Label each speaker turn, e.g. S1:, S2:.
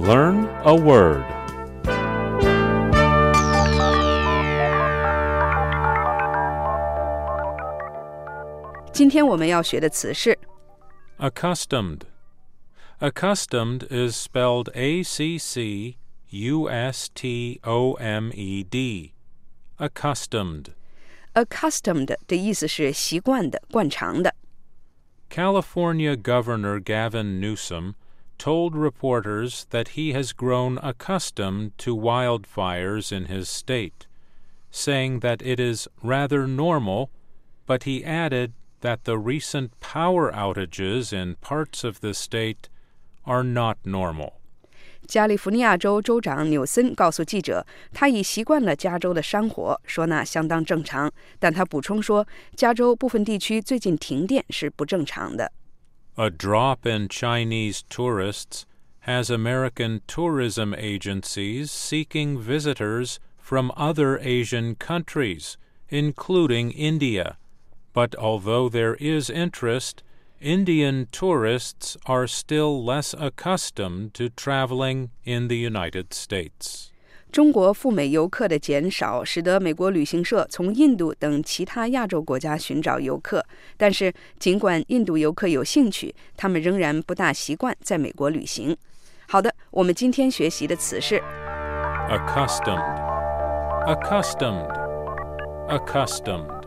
S1: Learn a word.
S2: 今天我们要学的词是
S1: Accustomed. Accustomed is spelled A C C U S T O M E D. Accustomed.
S2: accustomed 的意思是习惯的、惯常的。
S1: California Governor Gavin Newsom told reporters that he has grown accustomed to wildfires in his state, saying that it is rather normal, but he added that the recent power outages in parts of the state are not normal.
S2: 加利福尼亚州州长纽森告诉记者，他已习惯了加州的山火，说那相当正常。但他补充说，加州部分地区最近停电是不正常的。
S1: A drop in Chinese tourists has American tourism agencies seeking visitors from other Asian countries, including India. But although there is interest, Indian tourists are still less accustomed to traveling in the United States.
S2: 中国赴美游客的减少，使得美国旅行社从印度等其他亚洲国家寻找游客。但是，尽管印度游客有兴趣，他们仍然不大习惯在美国旅行。好的，我们今天学习的词是
S1: Accustomed. Accustomed. Accustomed.